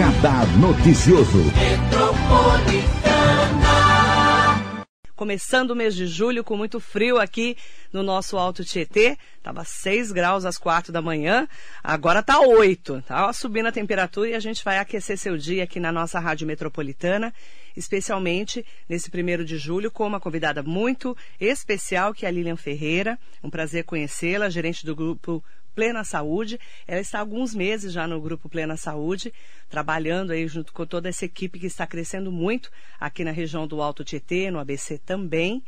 Radar Noticioso. Começando o mês de julho com muito frio aqui no nosso Alto Tietê. Tava 6 graus às 4 da manhã, agora tá 8. Tá subindo a temperatura e a gente vai aquecer seu dia aqui na nossa Rádio Metropolitana, especialmente nesse primeiro de julho, com uma convidada muito especial, que é a Lilian Ferreira. Um prazer conhecê-la, gerente do grupo Plena Saúde. Ela está há alguns meses já no Grupo Plena Saúde, trabalhando aí junto com toda essa equipe que está crescendo muito aqui na região do Alto Tietê, no ABC também.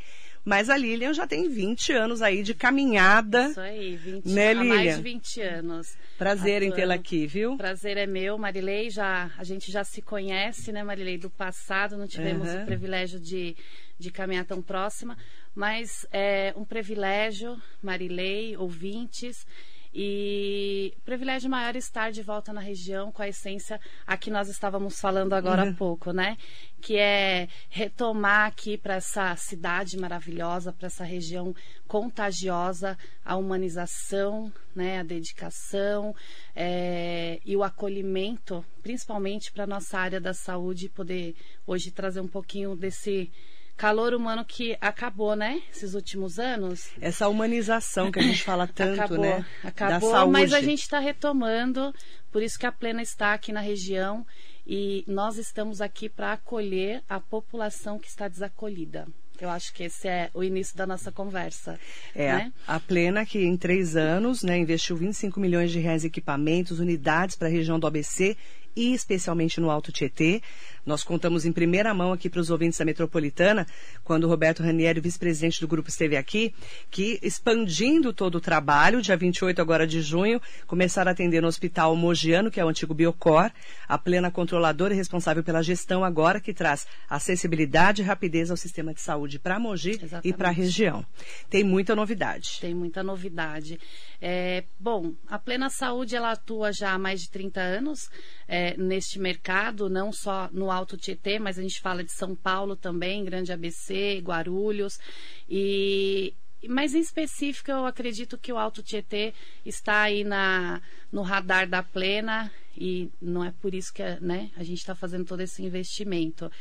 Mas a Lilian já tem 20 anos aí de caminhada. Isso aí, 20, né, Lilian? mais de 20 anos. Prazer em atuando. tê-la aqui, viu? Prazer é meu, Marilei. Já, a gente já se conhece, né, Marilei, do passado. Não tivemos Uhum. o privilégio de, de caminhar tão próxima, mas é um privilégio, Marilei, ouvintes. E privilégio maior estar de volta na região com a essência a que nós estávamos falando agora Uhum. há pouco, né? Que é retomar aqui para essa cidade maravilhosa, para essa região contagiosa, a humanização, né? A dedicação é, e o acolhimento, principalmente para nossa área da saúde, poder hoje trazer um pouquinho desse calor humano que acabou, né? Esses últimos anos. Essa humanização que a gente fala tanto, acabou, né? acabou, mas a gente está retomando, por isso que a Plena está aqui na região e nós estamos aqui para acolher a população que está desacolhida. Eu acho que esse é o início da nossa conversa. É, né? a Plena, que em três anos né, investiu 25 milhões de reais em equipamentos, unidades para a região do ABC e especialmente no Alto Tietê. Nós contamos em primeira mão aqui para os ouvintes da Metropolitana, quando o Roberto Ranieri, vice-presidente do grupo, esteve aqui, que expandindo todo o trabalho, dia 28 agora de junho, começaram a atender no Hospital Mogiano, que é o antigo Biocor, a plena controladora e responsável pela gestão agora, que traz acessibilidade e rapidez ao sistema de saúde para Mogi Exatamente. e para a região. Tem muita novidade. Tem muita novidade. É, bom, a Plena Saúde ela atua já há mais de 30 anos é, neste mercado, não só no Alto Tietê, mas a gente fala de São Paulo também, Grande ABC, Guarulhos. E, mas em específico, eu acredito que o Alto Tietê está aí na, no radar da Plena e não é por isso que né, a gente está fazendo todo esse investimento.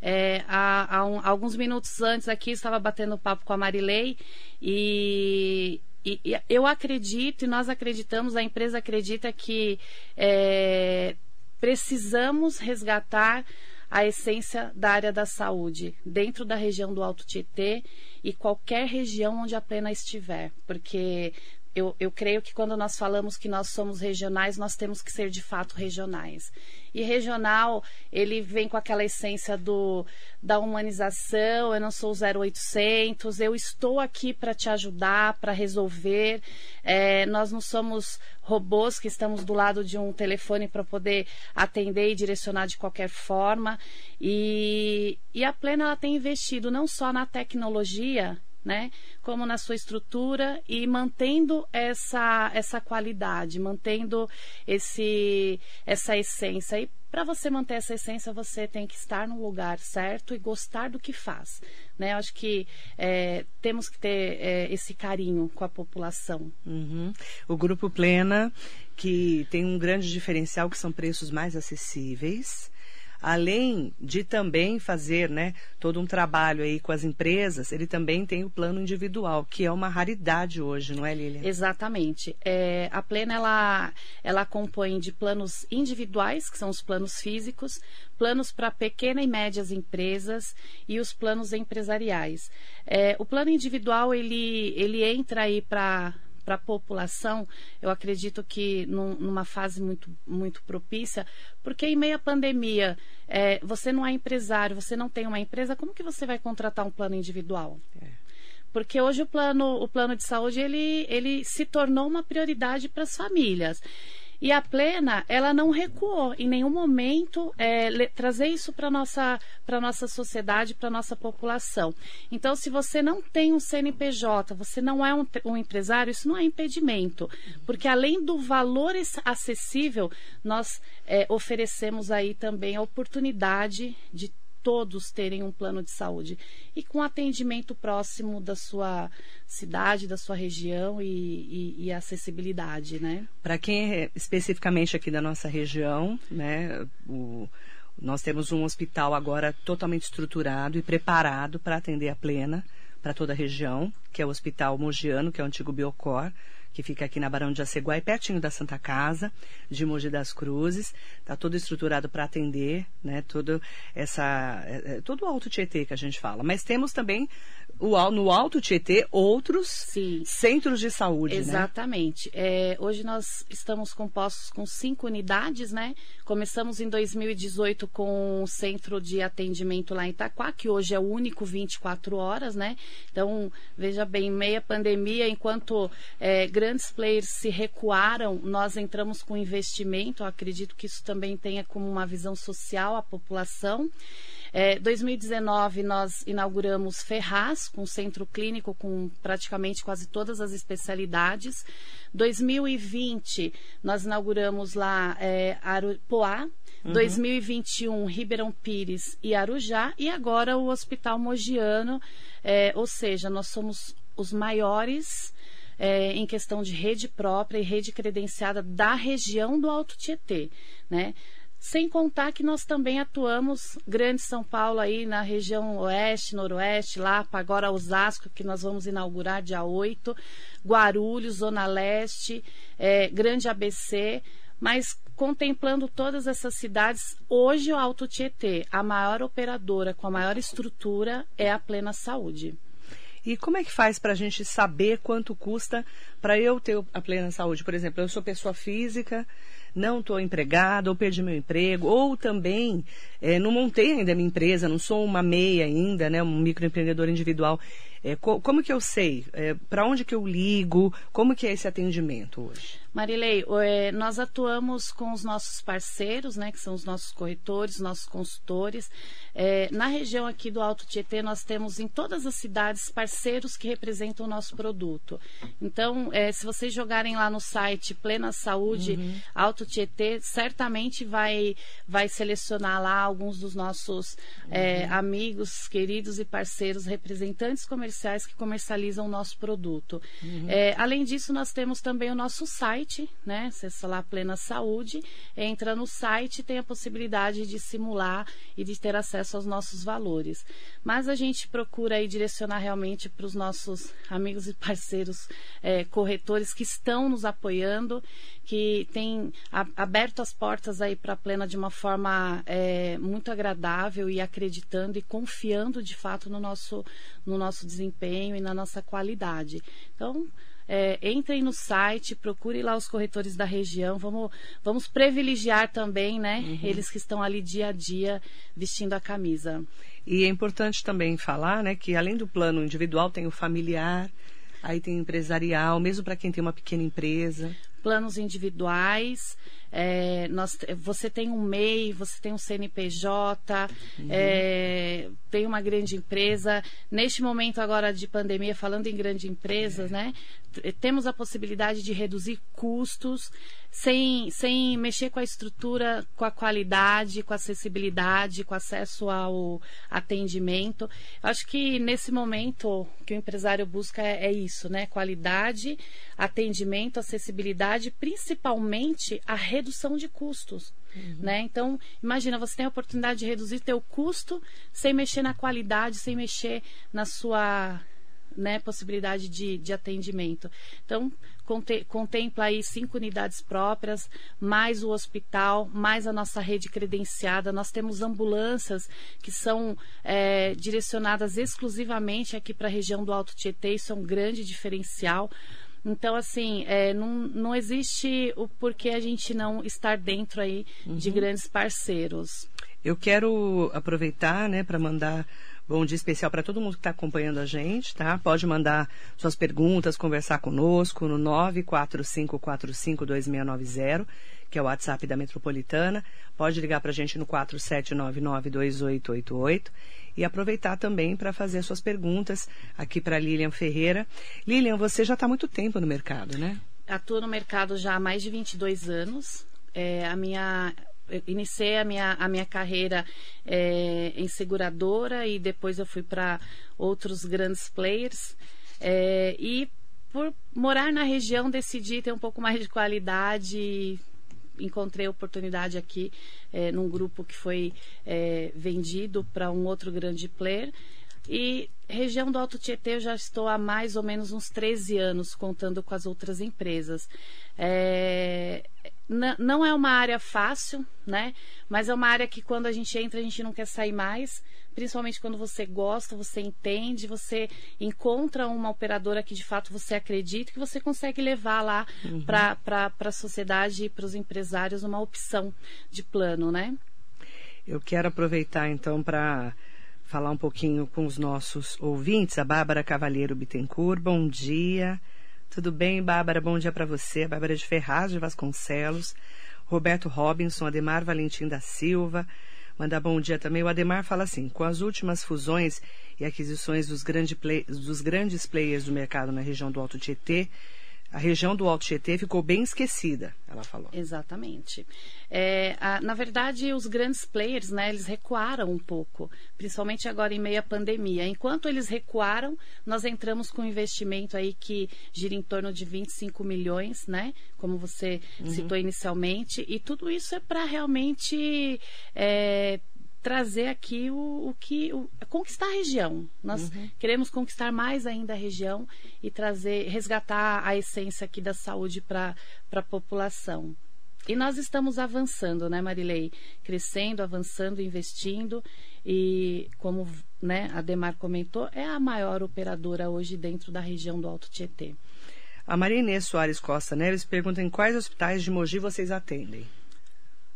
É, há, há um- alguns minutos antes aqui, estava batendo papo com a Marilei e, e- eu acredito e nós acreditamos, a empresa acredita que é, precisamos resgatar a essência da área da saúde dentro da região do Alto Tietê e qualquer região onde a Plena estiver, porque eu, eu creio que quando nós falamos que nós somos regionais, nós temos que ser de fato regionais. E regional, ele vem com aquela essência do, da humanização, eu não sou 0800, eu estou aqui para te ajudar, para resolver. É, nós não somos robôs que estamos do lado de um telefone para poder atender e direcionar de qualquer forma. E, e a Plena ela tem investido não só na tecnologia, né? Como na sua estrutura e mantendo essa, essa qualidade, mantendo esse, essa essência. E para você manter essa essência, você tem que estar no lugar certo e gostar do que faz. Né? Eu acho que é, temos que ter é, esse carinho com a população. Uhum. O Grupo Plena, que tem um grande diferencial, que são preços mais acessíveis. Além de também fazer né, todo um trabalho aí com as empresas, ele também tem o plano individual, que é uma raridade hoje, não é, Lilian? Exatamente. É, a Plena ela, ela compõe de planos individuais, que são os planos físicos, planos para pequena e médias empresas e os planos empresariais. É, o plano individual ele, ele entra aí para para a população, eu acredito que num, numa fase muito, muito propícia, porque em meio à pandemia, é, você não é empresário, você não tem uma empresa, como que você vai contratar um plano individual? É. Porque hoje o plano, o plano de saúde ele, ele se tornou uma prioridade para as famílias. E a Plena, ela não recuou em nenhum momento é, trazer isso para nossa, pra nossa sociedade, para nossa população. Então, se você não tem um CNPJ, você não é um, um empresário, isso não é impedimento. Porque além do valor es- acessível, nós é, oferecemos aí também a oportunidade de todos terem um plano de saúde e com atendimento próximo da sua cidade, da sua região e, e, e acessibilidade, né? Para quem é especificamente aqui da nossa região, né, o, nós temos um hospital agora totalmente estruturado e preparado para atender a plena para toda a região, que é o Hospital Mogiano, que é o antigo Biocor que fica aqui na Barão de Aceguai, pertinho da Santa Casa, de Mogi das Cruzes. Está todo estruturado para atender, né? Todo essa, é, é, todo o Alto Tietê que a gente fala. Mas temos também o, no Alto Tietê outros Sim. centros de saúde, né? Exatamente. Né? É, hoje nós estamos compostos com cinco unidades, né? Começamos em 2018 com o centro de atendimento lá em Itaquá, que hoje é o único 24 horas, né? Então, veja bem, meia pandemia, enquanto é, grandes players se recuaram, nós entramos com investimento. Eu acredito que isso também tenha como uma visão social a população. É, 2019 nós inauguramos Ferraz, com centro clínico com praticamente quase todas as especialidades. 2020 nós inauguramos lá é, Aru, Poá. Uhum. 2021 Ribeirão Pires e Arujá e agora o Hospital Mogiano, é, ou seja, nós somos os maiores é, em questão de rede própria e rede credenciada da região do Alto Tietê, né? Sem contar que nós também atuamos Grande São Paulo aí na região oeste, noroeste, lá para agora Osasco, que nós vamos inaugurar dia 8, Guarulhos, Zona Leste, é, Grande ABC, mas contemplando todas essas cidades, hoje o Alto Tietê, a maior operadora com a maior estrutura é a Plena Saúde. E como é que faz para a gente saber quanto custa para eu ter a plena saúde? Por exemplo, eu sou pessoa física, não estou empregado, ou perdi meu emprego, ou também é, não montei ainda minha empresa, não sou uma MEI ainda, né, um microempreendedor individual. É, co como que eu sei? É, para onde que eu ligo? Como que é esse atendimento hoje? Marilei, é, nós atuamos com os nossos parceiros, né, que são os nossos corretores, nossos consultores. É, na região aqui do Alto Tietê, nós temos em todas as cidades parceiros que representam o nosso produto. Então, é, se vocês jogarem lá no site Plena Saúde uhum. Alto Tietê, certamente vai, vai selecionar lá alguns dos nossos é, uhum. amigos, queridos e parceiros, representantes comerciais que comercializam o nosso produto. Uhum. É, além disso, nós temos também o nosso site né? Acessa lá Plena Saúde, entra no site e tem a possibilidade de simular e de ter acesso aos nossos valores. Mas a gente procura aí direcionar realmente para os nossos amigos e parceiros é, corretores que estão nos apoiando, que têm aberto as portas aí para a Plena de uma forma é, muito agradável e acreditando e confiando de fato no nosso, no nosso desempenho e na nossa qualidade. Então, é, entrem no site, procure lá os corretores da região. Vamos, vamos privilegiar também, né? Uhum. Eles que estão ali dia a dia vestindo a camisa. E é importante também falar, né, que além do plano individual tem o familiar, aí tem o empresarial, mesmo para quem tem uma pequena empresa. Planos individuais, é, nós, você tem um MEI, você tem um CNPJ, uhum. é, tem uma grande empresa. Neste momento agora de pandemia, falando em grandes empresas, é. né? Temos a possibilidade de reduzir custos sem, sem mexer com a estrutura, com a qualidade, com a acessibilidade, com acesso ao atendimento. Acho que nesse momento que o empresário busca é, é isso, né? Qualidade, atendimento, acessibilidade, principalmente a redução de custos. Uhum. Né? Então, imagina, você tem a oportunidade de reduzir teu custo sem mexer na qualidade, sem mexer na sua né, possibilidade de, de atendimento. Então, conte, contempla aí cinco unidades próprias, mais o hospital, mais a nossa rede credenciada. Nós temos ambulâncias que são é, direcionadas exclusivamente aqui para a região do Alto Tietê, isso é um grande diferencial. Então, assim, é, não, não existe o porquê a gente não estar dentro aí uhum. de grandes parceiros. Eu quero aproveitar, né, para mandar bom dia especial para todo mundo que está acompanhando a gente, tá? Pode mandar suas perguntas, conversar conosco no 945452690, que é o WhatsApp da Metropolitana. Pode ligar para a gente no 47992888 e aproveitar também para fazer suas perguntas aqui para Lilian Ferreira. Lilian, você já está há muito tempo no mercado, né? Atuo no mercado já há mais de 22 anos. É, a minha iniciei a minha, a minha carreira é, em seguradora e depois eu fui para outros grandes players. É, e por morar na região, decidi ter um pouco mais de qualidade. Encontrei oportunidade aqui é, num grupo que foi é, vendido para um outro grande player. E região do Alto Tietê eu já estou há mais ou menos uns 13 anos, contando com as outras empresas. É, não é uma área fácil, né? Mas é uma área que quando a gente entra a gente não quer sair mais, principalmente quando você gosta, você entende, você encontra uma operadora que de fato você acredita que você consegue levar lá uhum. para a sociedade e para os empresários uma opção de plano, né? Eu quero aproveitar então para falar um pouquinho com os nossos ouvintes. A Bárbara Cavalheiro Bittencourt, bom dia. Tudo bem, Bárbara? Bom dia para você. Bárbara de Ferraz de Vasconcelos. Roberto Robinson, Ademar Valentim da Silva. Mandar bom dia também. O Ademar fala assim: com as últimas fusões e aquisições dos, grande play, dos grandes players do mercado na região do Alto Tietê, a região do Alto Tietê ficou bem esquecida, ela falou. Exatamente. É, a, na verdade, os grandes players, né, eles recuaram um pouco, principalmente agora em meio à pandemia. Enquanto eles recuaram, nós entramos com um investimento aí que gira em torno de 25 milhões, né, como você uhum. citou inicialmente, e tudo isso é para realmente é, trazer aqui o, o que o, conquistar a região. Nós uhum. queremos conquistar mais ainda a região e trazer, resgatar a essência aqui da saúde para a população. E nós estamos avançando, né, Marilei? Crescendo, avançando, investindo. E como né, a Demar comentou, é a maior operadora hoje dentro da região do Alto Tietê. A Maria Inês Soares Costa Neves pergunta em quais hospitais de Mogi vocês atendem.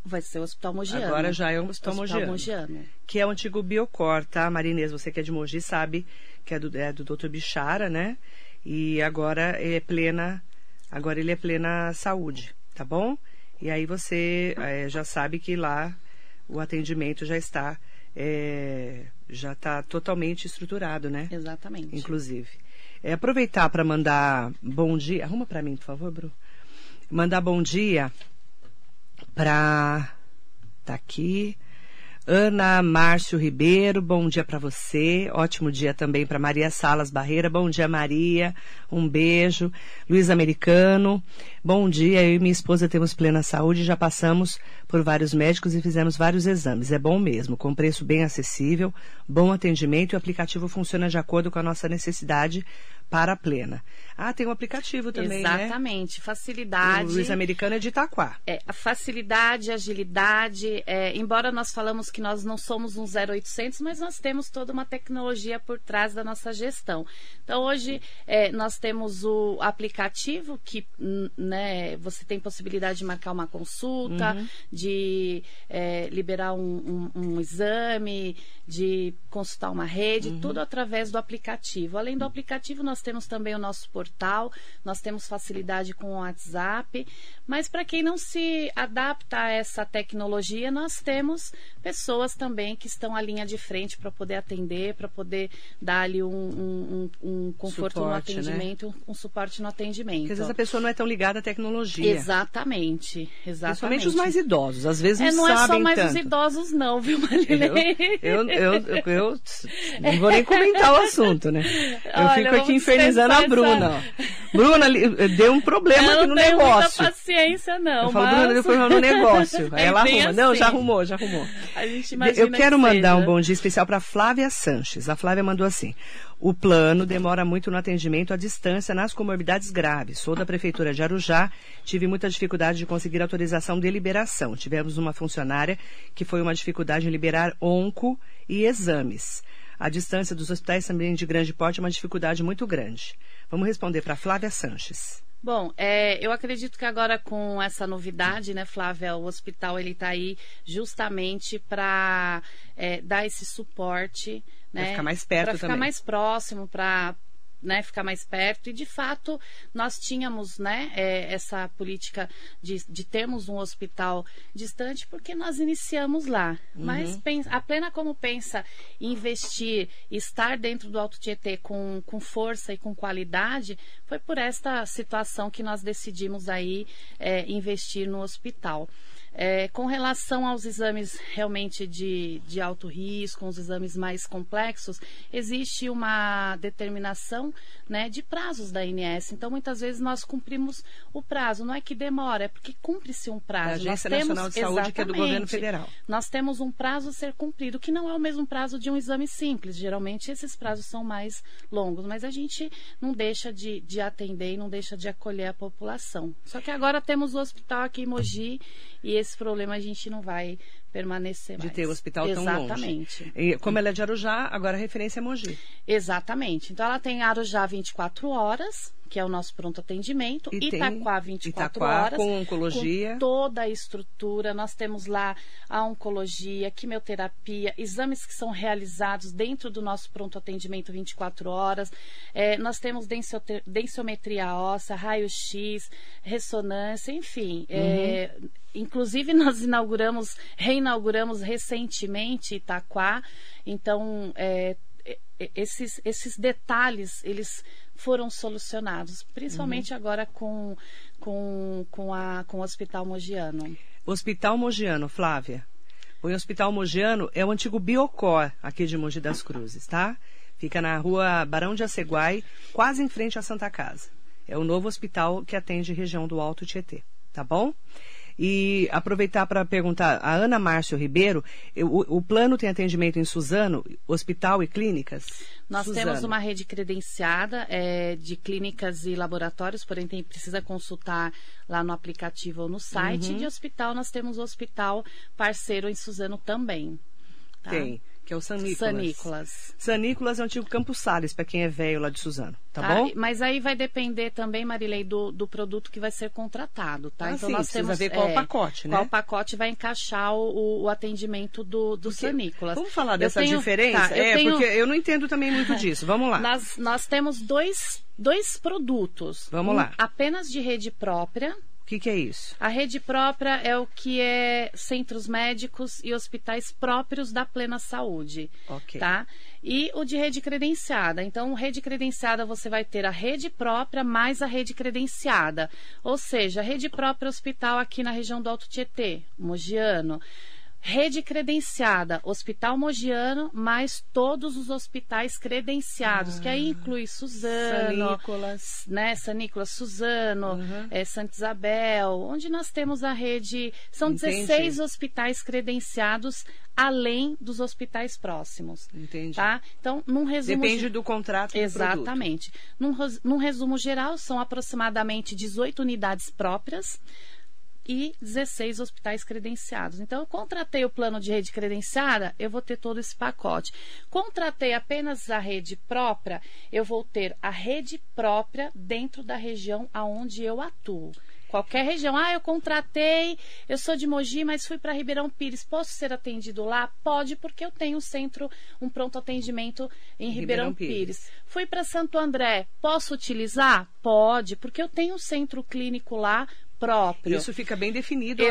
Vai ser o Hospital Mogiano. Agora já é o Hospital, hospital Mogiano, Mogiano. Que é o antigo Biocor, tá? Marinês, você que é de Mogi sabe que é do, é do Dr. Bichara, né? E agora é plena, agora ele é plena saúde, tá bom? E aí você é, já sabe que lá o atendimento já está é, já está totalmente estruturado, né? Exatamente. Inclusive. É, aproveitar para mandar bom dia. Arruma para mim, por favor, Bru. Mandar bom dia para. Tá aqui. Ana Márcio Ribeiro, bom dia para você. Ótimo dia também para Maria Salas Barreira. Bom dia, Maria. Um beijo. Luiz Americano, bom dia. Eu e minha esposa temos plena saúde. Já passamos por vários médicos e fizemos vários exames. É bom mesmo, com preço bem acessível, bom atendimento e o aplicativo funciona de acordo com a nossa necessidade para a plena. Ah, tem um aplicativo também, né? Exatamente, né? facilidade. O Luiz Americano é de Itaquá. É, a facilidade, agilidade, é, embora nós falamos que nós não somos um 0800, mas nós temos toda uma tecnologia por trás da nossa gestão. Então, hoje, é, nós temos o aplicativo que, né, você tem possibilidade de marcar uma consulta, uhum. de é, liberar um, um, um, exame, de consultar uma rede, uhum. tudo através do aplicativo. Além do aplicativo, nós temos também o nosso portal nós temos facilidade com o WhatsApp, mas para quem não se adapta a essa tecnologia, nós temos pessoas também que estão à linha de frente para poder atender, para poder dar ali um, um, conforto suporte, no né? atendimento, né? um, um, suporte no atendimento. Porque às vezes a pessoa não é tão ligada à tecnologia. Exatamente, exatamente. Principalmente os mais idosos, às vezes é, não, não é só mais tanto. os idosos não, viu, Marilene? Eu, eu, eu, eu, não vou nem comentar o assunto, né? Eu Olha, fico aqui infernizando a Bruna. Bruna, deu um problema aqui no negócio. Não paciência, não. Eu falo, mas... Bruna, deu problema no negócio. Aí é ela arruma. Assim. Não, já assim. arrumou, já arrumou. A gente imagina Eu quero que mandar um bom dia especial para Flávia Sanches. A Flávia mandou assim. O plano demora muito no atendimento à distância nas comorbidades graves. Sou da Prefeitura de Arujá, tive muita dificuldade de conseguir autorização de liberação. Tivemos uma funcionária que foi uma dificuldade em liberar onco e exames. A distância dos hospitais também de grande porte é uma dificuldade muito grande. Vamos responder para Flávia Sanches. Bom, é, eu acredito que agora com essa novidade, né, Flávia, o hospital ele está aí justamente para é, dar esse suporte, né, para ficar mais perto para ficar mais próximo, para né, ficar mais perto. E de fato nós tínhamos né, é, essa política de, de termos um hospital distante porque nós iniciamos lá. Uhum. Mas a plena como pensa investir, estar dentro do Alto Tietê com, com força e com qualidade, foi por esta situação que nós decidimos aí é, investir no hospital. É, com relação aos exames realmente de, de alto risco, os exames mais complexos, existe uma determinação né, de prazos da ANS. Então, muitas vezes nós cumprimos o prazo. Não é que demora, é porque cumpre-se um prazo. A Agência nós Nacional temos, de Saúde, que é do governo federal. Nós temos um prazo a ser cumprido, que não é o mesmo prazo de um exame simples. Geralmente, esses prazos são mais longos, mas a gente não deixa de, de atender e não deixa de acolher a população. Só que agora temos o hospital aqui em Mogi e esse problema a gente não vai permanecer de mais. ter o hospital Exatamente. tão longe. Exatamente. Como ela é de Arujá, agora a referência é Mogi. Exatamente. Então ela tem Arujá 24 horas, que é o nosso pronto atendimento, e Itaquá 24 Itaquá, horas, com oncologia, com toda a estrutura. Nós temos lá a oncologia, quimioterapia, exames que são realizados dentro do nosso pronto atendimento 24 horas. É, nós temos densiometria óssea, raio-x, ressonância, enfim. É, uhum. É, inclusive nós inauguramos, reinauguramos recentemente Itaquá. Então, é, esses, esses detalhes, eles foram solucionados, principalmente uhum. agora com, com, com, a, com o Hospital Mogiano. Hospital Mogiano, Flávia. O Hospital Mogiano é o antigo Biocor, aqui de Mogi das Cruzes, tá? Fica na rua Barão de Aceguai, quase em frente à Santa Casa. É o novo hospital que atende região do Alto Tietê, tá bom? E aproveitar para perguntar, a Ana Márcio Ribeiro, o, o, plano tem atendimento em Suzano, hospital e clínicas? Nós Suzano. temos uma rede credenciada é, de clínicas e laboratórios, porém tem, precisa consultar lá no aplicativo ou no site. Uhum. E de hospital, nós temos o hospital parceiro em Suzano também. Tá? Tem que é o San Nicolas. San Nicolas. San Nicolas é o antigo Campos Sales, para quem é velho lá de Suzano, tá, tá, bom? Mas aí vai depender também, Marilei, do, do produto que vai ser contratado, tá? Ah, então sim, nós temos ver qual é, pacote, né? Qual pacote vai encaixar o, o atendimento do, do porque, San Nicolas. Vamos falar dessa tenho, diferença? Tá, é, tenho, porque eu não entendo também muito disso. Vamos lá. Nós, nós temos dois, dois produtos. Vamos um, lá. Apenas de rede própria, que, que é isso? A rede própria é o que é centros médicos e hospitais próprios da plena saúde. Ok. Tá? E o de rede credenciada. Então, rede credenciada você vai ter a rede própria mais a rede credenciada. Ou seja, a rede própria hospital aqui na região do Alto Tietê, Mogiano. Rede credenciada, Hospital Mogiano, mais todos os hospitais credenciados, ah, que aí ah, inclui Suzano, San Nicolas, né, San Nicolas Suzano, uhum. é, Santa Isabel, onde nós temos a rede. São Entendi. 16 hospitais credenciados, além dos hospitais próximos. Entendi. Tá? Então, num resumo. Depende do contrato. Do Exatamente. Num, num resumo geral, são aproximadamente 18 unidades próprias e 16 hospitais credenciados. Então, eu contratei o plano de rede credenciada, eu vou ter todo esse pacote. Contratei apenas a rede própria, eu vou ter a rede própria dentro da região aonde eu atuo. Qualquer região. Ah, eu contratei, eu sou de Mogi, mas fui para Ribeirão Pires. Posso ser atendido lá? Pode, porque eu tenho um centro, um pronto atendimento em Ribeirão, Ribeirão Pires. Pires. Fui para Santo André. Posso utilizar? Pode, porque eu tenho um centro clínico lá próprio. Isso fica bem definido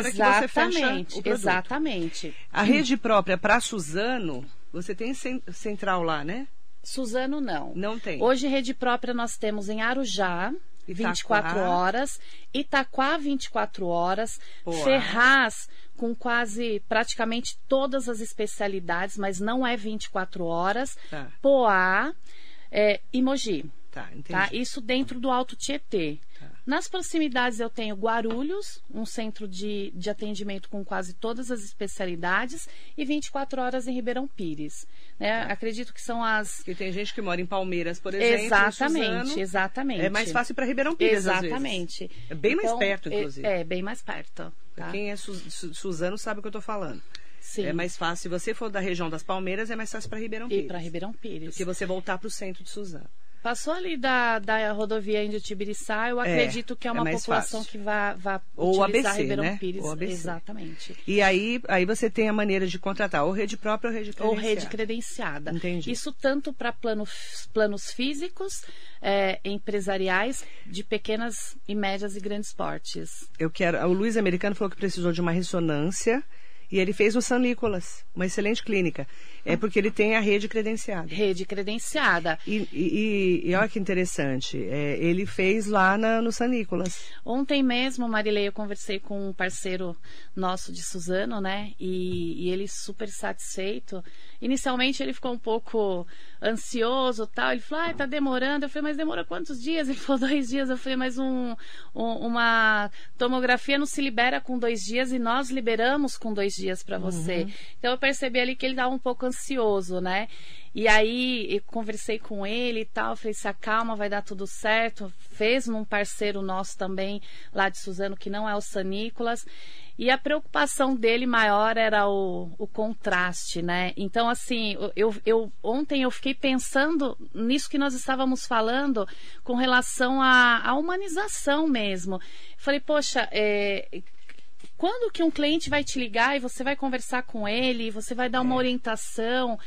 produto. Exatamente. A rede própria para Suzano, você tem central lá, né? Suzano não. Não tem. Hoje rede própria nós temos em Arujá, Itaquá. 24 horas, Itaquá 24 horas, Poá. Ferraz com quase praticamente todas as especialidades, mas não é 24 horas, tá. Poá é, e Mogi. Tá, entendi. Tá? Isso dentro do Alto Tietê. Nas proximidades eu tenho Guarulhos, um centro de, de atendimento com quase todas as especialidades, e 24 horas em Ribeirão Pires. Né? Tá. Acredito que são as. Que tem gente que mora em Palmeiras, por exemplo. Exatamente, exatamente. É mais fácil para Ribeirão Pires. Exatamente. É bem então, mais perto, inclusive. É, é bem mais perto. Tá? Quem é Su Suzano sabe o que eu estou falando. Sim. É mais fácil, se você for da região das Palmeiras, é mais fácil para Ribeirão Pires. E para Ribeirão Pires. Do que você voltar para o centro de Suzano. Passou ali da, da rodovia Índio Tibiriçá, eu é, acredito que é uma é população fácil. que vai, vai ou utilizar ABC, Ribeirão né? Pires. Ou ABC. Exatamente. E aí, aí você tem a maneira de contratar ou rede própria ou rede credenciada. Ou rede credenciada. Entendi. Isso tanto para plano, planos físicos, é, empresariais, de pequenas e médias e grandes portes. Eu quero. O Luiz Americano falou que precisou de uma ressonância E ele fez o São Nicolas, uma excelente clínica. É porque ele tem a rede credenciada. Rede credenciada. E, e, e olha que interessante, é, ele fez lá na, no São Nicolas. Ontem mesmo, Marilei, eu conversei com um parceiro nosso de Suzano, né? E, e ele super satisfeito. Inicialmente ele ficou um pouco ansioso tal. Ele falou, ah, tá demorando. Eu falei, mas demora quantos dias? Ele falou, dois dias. Eu falei, mas um, um, uma tomografia não se libera com dois dias e nós liberamos com dois dias para você. Uhum. Então eu percebi ali que ele estava um pouco ansioso, né? E aí eu conversei com ele e tal, falei, se acalma, vai dar tudo certo. Fez num parceiro nosso também, lá de Suzano, que não é o Sanícolas. E a preocupação dele maior era o, o contraste, né? Então, assim, eu, eu, ontem eu fiquei pensando nisso que nós estávamos falando com relação à, à humanização mesmo. Falei, poxa, é, quando que um cliente vai te ligar e você vai conversar com ele, você vai dar uma é. orientação.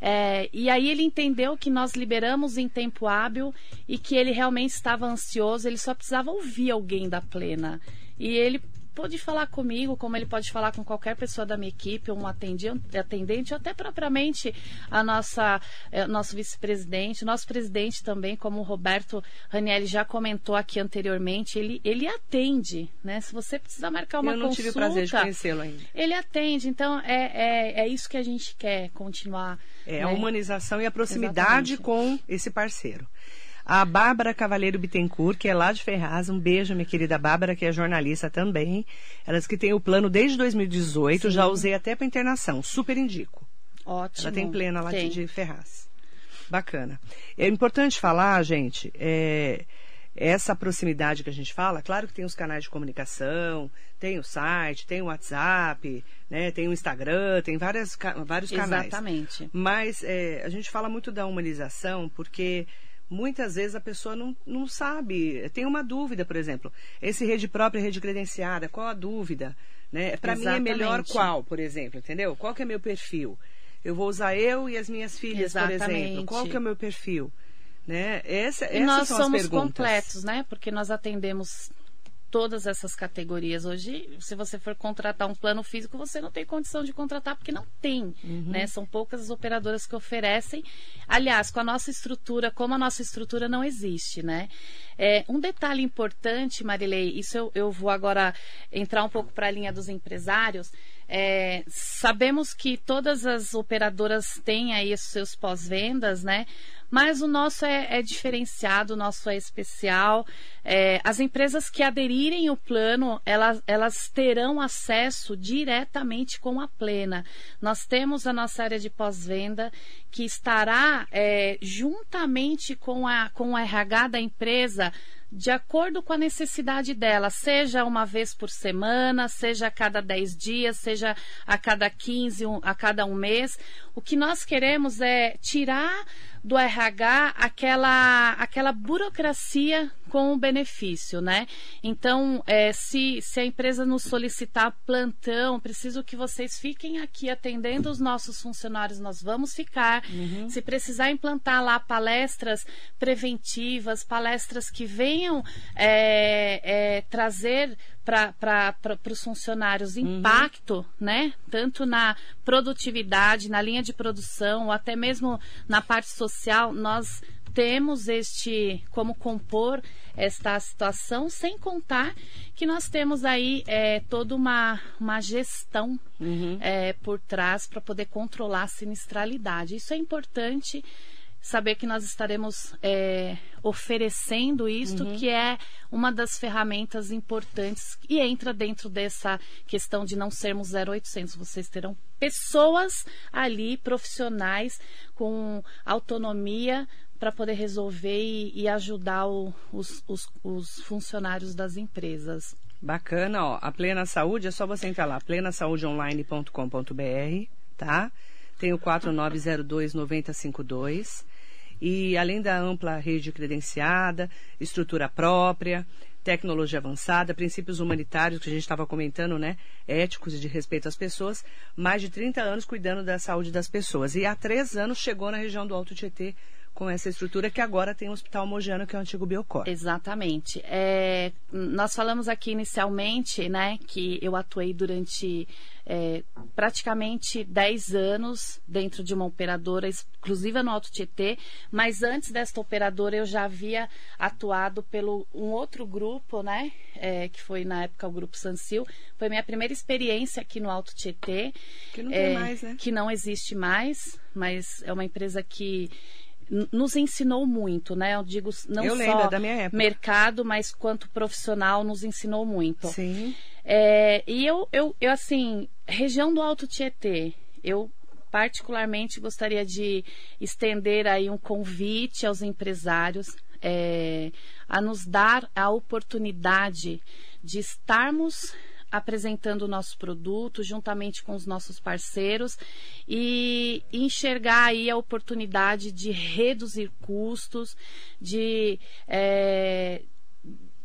É, e aí ele entendeu que nós liberamos em tempo hábil e que ele realmente estava ansioso, ele só precisava ouvir alguém da plena. E ele pode falar comigo, como ele pode falar com qualquer pessoa da minha equipe, um atendente, ou até propriamente a nossa eh, nosso vice-presidente, nosso presidente também, como o Roberto Ranielli já comentou aqui anteriormente, ele, ele atende, né? Se você precisar marcar uma consulta... Eu não tive o prazer de conhecê-lo ainda. Ele atende, então é, é, é isso que a gente quer continuar. É né? a humanização e a proximidade Exatamente. com esse parceiro. A Bárbara Cavaleiro Bittencourt, que é lá de Ferraz. Um beijo, minha querida Bárbara, que é jornalista também. Elas que têm o plano desde 2018, Sim. já usei até para internação. Super indico. Ótimo. Ela tem plena lá tem. de Ferraz. Bacana. É importante falar, gente, é, essa proximidade que a gente fala, claro que tem os canais de comunicação, tem o site, tem o WhatsApp, né, tem o Instagram, tem várias, vários canais. Exatamente. Mas é, a gente fala muito da humanização porque muitas vezes a pessoa não, não sabe, tem uma dúvida, por exemplo, esse rede própria, rede credenciada, qual a dúvida? Né? Para mim é melhor qual, por exemplo, entendeu? Qual que é meu perfil? Eu vou usar eu e as minhas filhas, Exatamente. por exemplo. Qual que é o meu perfil? Né? Essa, e nós somos completos, né? Porque nós atendemos todas essas categorias. Hoje, se você for contratar um plano físico, você não tem condição de contratar porque não tem, uhum. né? São poucas as operadoras que oferecem. Aliás, com a nossa estrutura, como a nossa estrutura não existe, né? É, um detalhe importante, Marilei, isso eu, eu vou agora entrar um pouco para a linha dos empresários. É, sabemos que todas as operadoras têm aí os seus pós-vendas, né? Mas o nosso é, é diferenciado, o nosso é especial. É, as empresas que aderirem ao plano, elas, elas terão acesso diretamente com a plena. Nós temos a nossa área de pós-venda que estará é, juntamente com, a, com o RH da empresa de acordo com a necessidade dela, seja uma vez por semana, seja a cada 10 dias, seja a cada 15, a cada um mês. O que nós queremos é tirar do RH aquela, aquela burocracia com o benefício, né? Então, é, se, se a empresa nos solicitar plantão, preciso que vocês fiquem aqui atendendo os nossos funcionários, nós vamos ficar. Uhum. Se precisar implantar lá palestras preventivas, palestras que venham é, é, trazer para os funcionários uhum. impacto, uhum. né? Tanto na produtividade, na linha de produção, ou até mesmo na parte social, nós temos este como compor esta situação, sem contar que nós temos aí é, toda uma, uma gestão uhum. é, por trás para poder controlar a sinistralidade. Isso é importante saber que nós estaremos é, oferecendo isto, uhum. que é uma das ferramentas importantes e entra dentro dessa questão de não sermos 0800. Vocês terão pessoas ali, profissionais, com autonomia para poder resolver e, e ajudar o, os, os, os funcionários das empresas. Bacana, ó. A Plena Saúde é só você entrar lá, plenasaudeonline.com.br, tá? Tem o 4902 9052. E além da ampla rede credenciada, estrutura própria, tecnologia avançada, princípios humanitários que a gente estava comentando, né? Éticos e de respeito às pessoas, mais de 30 anos cuidando da saúde das pessoas. E há três anos chegou na região do Alto Tietê com essa estrutura que agora tem o Hospital Mogiano, que é o antigo Biocor. Exatamente. É, nós falamos aqui inicialmente, né, que eu atuei durante é, praticamente 10 anos dentro de uma operadora exclusiva no Alto Tietê, mas antes desta operadora eu já havia atuado pelo um outro grupo, né, é, que foi na época o Grupo Sansil. Foi minha primeira experiência aqui no Alto Tietê. Que não tem mais, né? Que não existe mais, mas é uma empresa que nos ensinou muito, né? Eu digo não eu só época. mercado, mas quanto profissional nos ensinou muito. Sim. É, e eu, eu, eu, assim, região do Alto Tietê, eu particularmente gostaria de estender aí um convite aos empresários é, a nos dar a oportunidade de estarmos apresentando o nosso produto juntamente com os nossos parceiros e enxergar aí a oportunidade de reduzir custos, de é,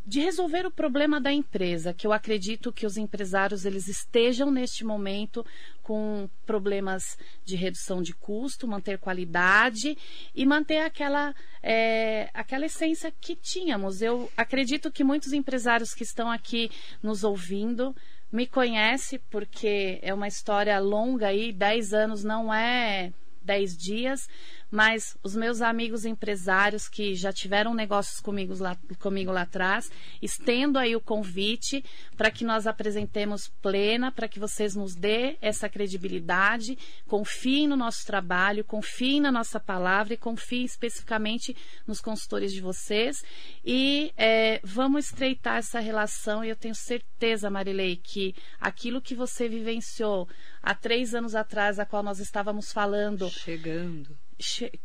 de resolver o problema da empresa, que eu acredito que os empresários eles estejam neste momento com problemas de redução de custo, manter qualidade e manter aquela, é, aquela essência que tínhamos. Eu acredito que muitos empresários que estão aqui nos ouvindo me conhecem, porque é uma história longa aí, 10 anos não é 10 dias, mas os meus amigos empresários que já tiveram negócios comigo lá, comigo lá atrás, estendo aí o convite para que nós apresentemos plena, para que vocês nos dê essa credibilidade, confiem no nosso trabalho, confiem na nossa palavra e confiem especificamente nos consultores de vocês e é, vamos estreitar essa relação e eu tenho certeza, Marilei, que aquilo que você vivenciou há três anos atrás, a qual nós estávamos falando. Chegando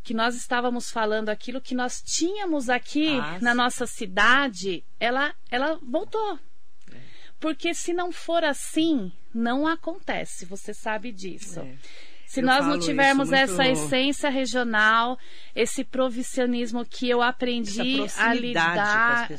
que nós estávamos falando, aquilo que nós tínhamos aqui ah, na nossa cidade, ela, ela voltou. É. Porque se não for assim, não acontece, você sabe disso. É. Se eu nós não tivermos muito... essa essência regional, esse provisionismo que eu aprendi a lidar,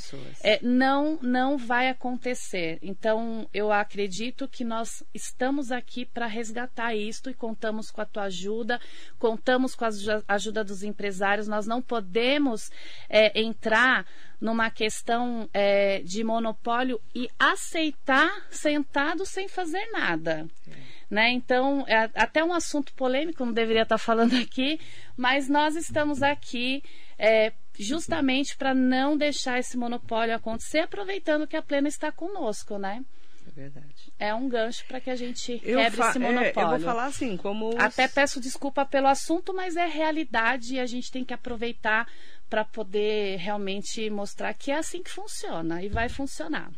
é, não, não vai acontecer. Então, eu acredito que nós estamos aqui para resgatar isto e contamos com a tua ajuda, contamos com a ajuda dos empresários. Nós não podemos é, entrar numa questão é, de monopólio e aceitar sentado sem fazer nada. É. Né? Então, é até um assunto polêmico, não deveria estar falando aqui, mas nós estamos aqui é, justamente para não deixar esse monopólio acontecer, aproveitando que a Plena está conosco, né? É verdade. É um gancho para que a gente quebre esse monopólio. É, eu vou falar assim, como... Até peço desculpa pelo assunto, mas é realidade e a gente tem que aproveitar para poder realmente mostrar que é assim que funciona e vai funcionar.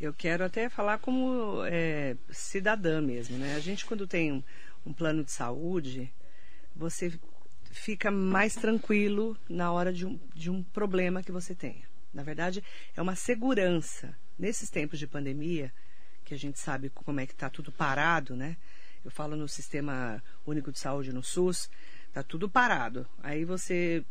Eu quero até falar como é, cidadã mesmo, né? A gente quando tem um, um plano de saúde, você fica mais tranquilo na hora de um, de um problema que você tenha. Na verdade, é uma segurança. Nesses tempos de pandemia, que a gente sabe como é que está tudo parado, né? Eu falo no Sistema Único de Saúde, no SUS, está tudo parado. Aí você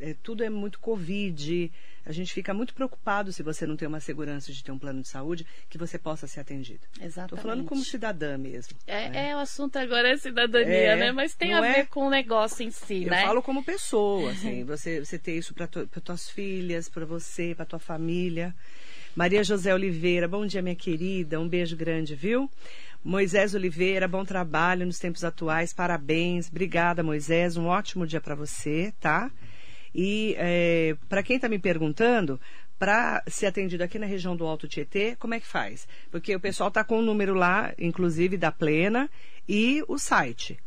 é, tudo é muito Covid. A gente fica muito preocupado se você não tem uma segurança de ter um plano de saúde que você possa ser atendido. Exatamente. Estou falando como cidadã mesmo. É, né? é, o assunto agora é cidadania, é, né? Mas tem a ver é? com o negócio em si, Eu né? Eu falo como pessoa, assim. você, você ter isso para tu, tuas filhas, para você, para tua família. Maria José Oliveira, bom dia, minha querida. Um beijo grande, viu? Moisés Oliveira, bom trabalho nos tempos atuais, parabéns. Obrigada, Moisés. Um ótimo dia para você, tá? E é, para quem está me perguntando, para ser atendido aqui na região do Alto Tietê, como é que faz? Porque o pessoal está com o número lá, inclusive da Plena, e o site.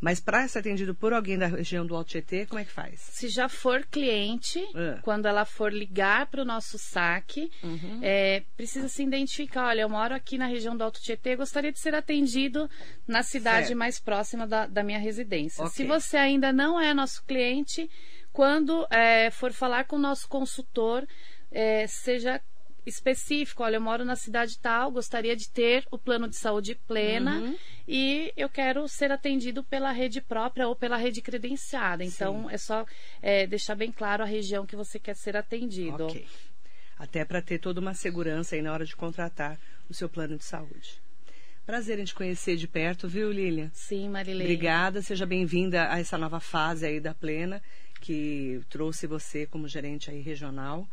Mas para ser atendido por alguém da região do Alto Tietê, como é que faz? Se já for cliente, é. quando ela for ligar para o nosso saque, uhum. é, precisa se identificar. Olha, eu moro aqui na região do Alto Tietê, gostaria de ser atendido na cidade certo. mais próxima da, da minha residência. Okay. Se você ainda não é nosso cliente, quando é, for falar com o nosso consultor, é, seja específico, olha, eu moro na cidade tal, gostaria de ter o plano de saúde plena uhum. e eu quero ser atendido pela rede própria ou pela rede credenciada. Então, Sim. é só é, deixar bem claro a região que você quer ser atendido. Ok. Até para ter toda uma segurança aí na hora de contratar o seu plano de saúde. Prazer em te conhecer de perto, viu, Lilian? Sim, Marilene. Obrigada, seja bem-vinda a essa nova fase aí da Plena que trouxe você como gerente aí regional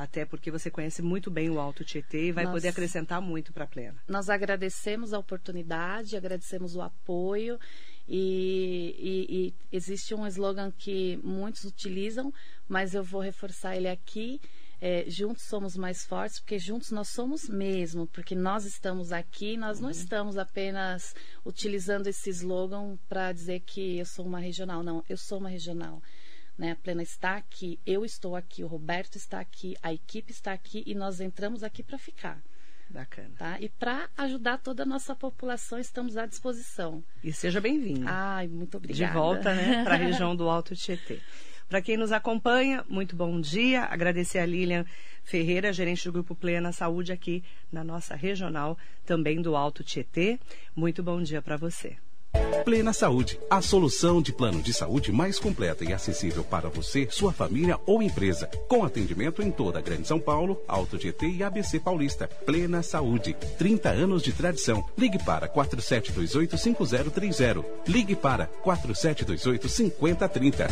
até porque você conhece muito bem o Alto Tietê e vai Nós, poder acrescentar muito para a Plena. Nós agradecemos a oportunidade, agradecemos o apoio e, e, e existe um slogan que muitos utilizam, mas eu vou reforçar ele aqui. É, juntos somos mais fortes, porque juntos nós somos mesmo, porque nós estamos aqui, nós uhum. não estamos apenas utilizando esse slogan para dizer que eu sou uma regional, não, eu sou uma regional. Né? A Plena está aqui, eu estou aqui, o Roberto está aqui, a equipe está aqui e nós entramos aqui para ficar. Bacana. Tá? E para ajudar toda a nossa população, estamos à disposição. E seja bem-vindo. Ai, muito obrigada. De volta né, para a região do Alto Tietê. Para quem nos acompanha, muito bom dia. Agradecer a Lilian Ferreira, gerente do Grupo Plena Saúde aqui na nossa regional, também do Alto Tietê. Muito bom dia para você. Plena Saúde, a solução de plano de saúde mais completa e acessível para você, sua família ou empresa. Com atendimento em toda a Grande São Paulo, Alto GT e ABC Paulista. Plena Saúde, 30 anos de tradição. Ligue para 4728 5030. Ligue para 4728 5030.